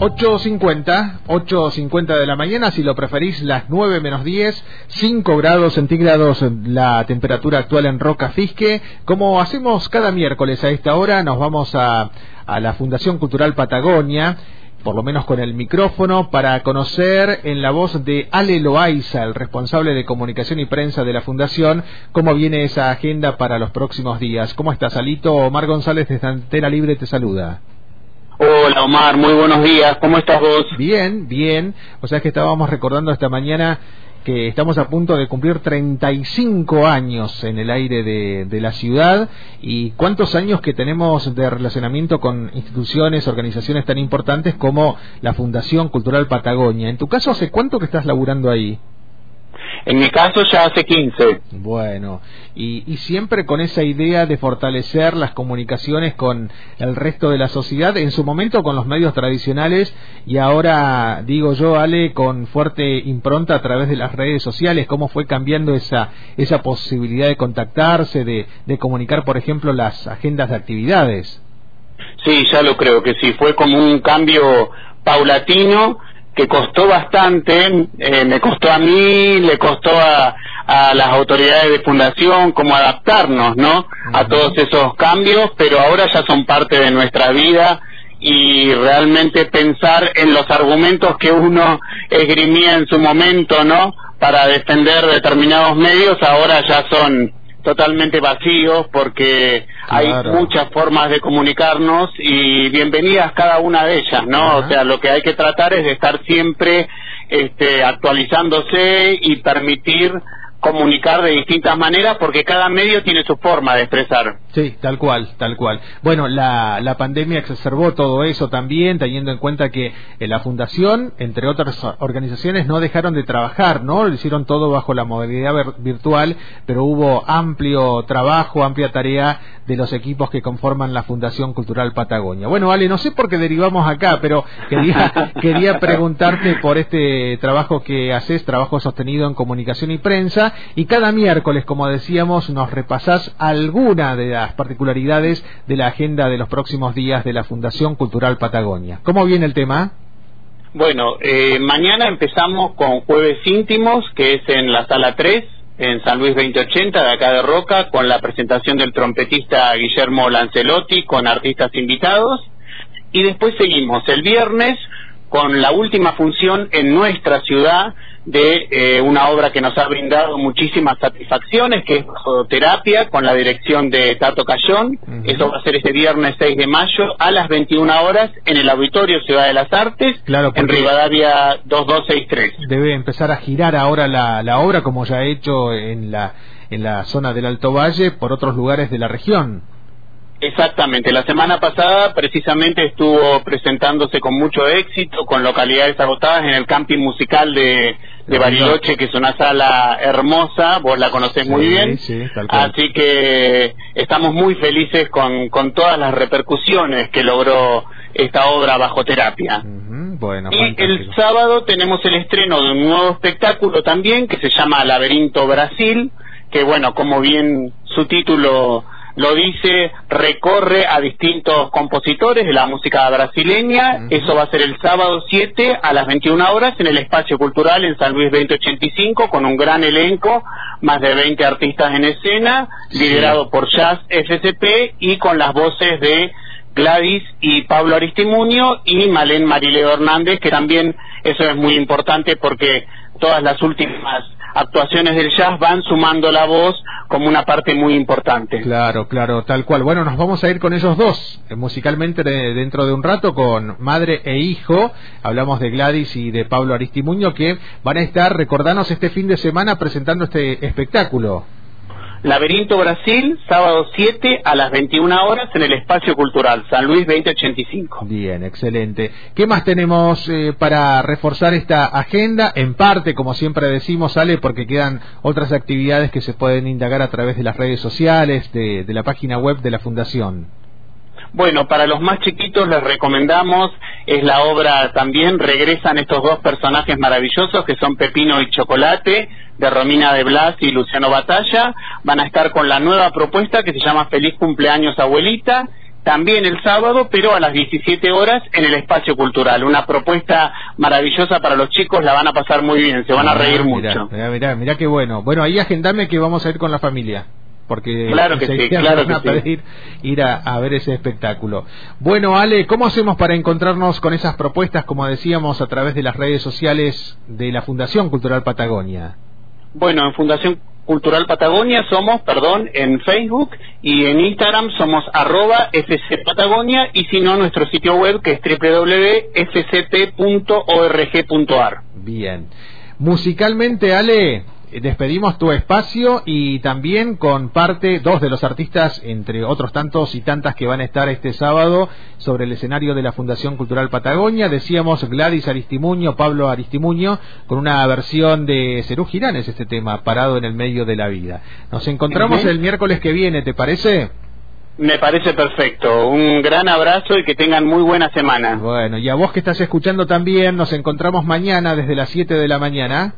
8.50, 8.50 de la mañana, si lo preferís, las 9 menos 10, 5 grados centígrados la temperatura actual en Roca Fisque. Como hacemos cada miércoles a esta hora, nos vamos a, a la Fundación Cultural Patagonia, por lo menos con el micrófono, para conocer en la voz de Ale Loaiza, el responsable de comunicación y prensa de la Fundación, cómo viene esa agenda para los próximos días. ¿Cómo estás, Alito? Omar González de Antena Libre te saluda. Hola Omar, muy buenos días, ¿cómo estás vos? Bien, bien. O sea, que estábamos recordando esta mañana que estamos a punto de cumplir 35 años en el aire de, de, la ciudad y cuántos años que tenemos de relacionamiento con instituciones, organizaciones tan importantes como la Fundación Cultural Patagonia. En tu caso, ¿hace cuánto que estás laburando ahí? En mi caso ya hace 15. Bueno, y, y, siempre con esa idea de fortalecer las comunicaciones con el resto de la sociedad, en su momento con los medios tradicionales y ahora, digo yo, Ale, con fuerte impronta a través de las redes sociales, cómo fue cambiando esa, esa posibilidad de contactarse, de, de comunicar, por ejemplo, las agendas de actividades. Sí, ya lo creo que sí, fue como un cambio paulatino que costó bastante, eh, me costó a mí, le costó a, a, las autoridades de fundación como adaptarnos, ¿no? A todos esos cambios, pero ahora ya son parte de nuestra vida y realmente pensar en los argumentos que uno esgrimía en su momento, ¿no? Para defender determinados medios, ahora ya son totalmente vacíos porque claro. hay muchas formas de comunicarnos y bienvenidas cada una de ellas, ¿no? Ajá. O sea, lo que hay que tratar es de estar siempre este, actualizándose y permitir comunicar de distintas maneras porque cada medio tiene su forma de expresar. Sí, tal cual, tal cual. Bueno, la, la pandemia exacerbó todo eso también, teniendo en cuenta que en la Fundación, entre otras organizaciones, no dejaron de trabajar, ¿no? Lo hicieron todo bajo la modalidad virtual, pero hubo amplio trabajo, amplia tarea de los equipos que conforman la Fundación Cultural Patagonia. Bueno, Ale, no sé por qué derivamos acá, pero quería, quería preguntarte por este trabajo que haces, trabajo sostenido en comunicación y prensa, y cada miércoles, como decíamos, nos repasás alguna de las particularidades de la agenda de los próximos días de la Fundación Cultural Patagonia. ¿Cómo viene el tema? Bueno, eh, mañana empezamos con Jueves Íntimos, que es en la sala 3, en San Luis 2080, de acá de Roca, con la presentación del trompetista Guillermo Lancelotti, con artistas invitados. Y después seguimos el viernes con la última función en nuestra ciudad de eh, una obra que nos ha brindado muchísimas satisfacciones, que es Terapia, con la dirección de Tato Cayón. Uh -huh. Eso va a ser este viernes 6 de mayo a las 21 horas en el Auditorio Ciudad de las Artes, claro, en Rivadavia 2263. Debe empezar a girar ahora la, la obra, como ya ha hecho en la, en la zona del Alto Valle, por otros lugares de la región. Exactamente, la semana pasada precisamente estuvo presentándose con mucho éxito, con localidades agotadas en el camping musical de, de Bariloche, que es una sala hermosa, vos la conocés sí, muy bien, sí, así que estamos muy felices con, con todas las repercusiones que logró esta obra bajo terapia. Uh -huh. bueno, y fantástico. el sábado tenemos el estreno de un nuevo espectáculo también que se llama Laberinto Brasil, que bueno, como bien su título lo dice, recorre a distintos compositores de la música brasileña. Uh -huh. Eso va a ser el sábado 7 a las 21 horas en el Espacio Cultural en San Luis 2085 con un gran elenco, más de 20 artistas en escena, sí. liderado por Jazz FCP y con las voces de Gladys y Pablo Aristimuño y Malén Marileo Hernández, que también eso es muy importante porque todas las últimas actuaciones del jazz van sumando la voz como una parte muy importante. Claro, claro, tal cual. Bueno, nos vamos a ir con ellos dos, eh, musicalmente de, dentro de un rato, con Madre e Hijo. Hablamos de Gladys y de Pablo Aristimuño, que van a estar, recordanos, este fin de semana presentando este espectáculo. Laberinto Brasil, sábado 7 a las 21 horas en el Espacio Cultural, San Luis 2085. Bien, excelente. ¿Qué más tenemos eh, para reforzar esta agenda? En parte, como siempre decimos, sale porque quedan otras actividades que se pueden indagar a través de las redes sociales, de, de la página web de la Fundación. Bueno, para los más chiquitos les recomendamos, es la obra también, regresan estos dos personajes maravillosos que son Pepino y Chocolate, de Romina de Blas y Luciano Batalla, van a estar con la nueva propuesta que se llama Feliz cumpleaños abuelita, también el sábado, pero a las 17 horas en el espacio cultural. Una propuesta maravillosa para los chicos, la van a pasar muy bien, se van a ah, reír mucho. Mirá, mirá, mirá qué bueno. Bueno, ahí agendame que vamos a ir con la familia porque claro que sí, claro que a pedir ir a, ver ese espectáculo. Bueno, Ale, ¿cómo hacemos para encontrarnos con esas propuestas, como decíamos, a través de las redes sociales de la Fundación Cultural Patagonia? Bueno, en Fundación Cultural Patagonia somos, perdón, en Facebook y en Instagram somos arroba FC Patagonia y si no, nuestro sitio web que es www.fct.org.ar. Bien. Musicalmente, Ale, despedimos tu espacio y también con parte dos de los artistas, entre otros tantos y tantas que van a estar este sábado sobre el escenario de la Fundación Cultural Patagonia. Decíamos Gladys Aristimuño, Pablo Aristimuño, con una versión de Cerú Giranes, este tema, parado en el medio de la vida. Nos encontramos el miércoles que viene, ¿te parece? Me parece perfecto. Un gran abrazo y que tengan muy buena semana. Bueno, y a vos que estás escuchando también, nos encontramos mañana desde las 7 de la mañana.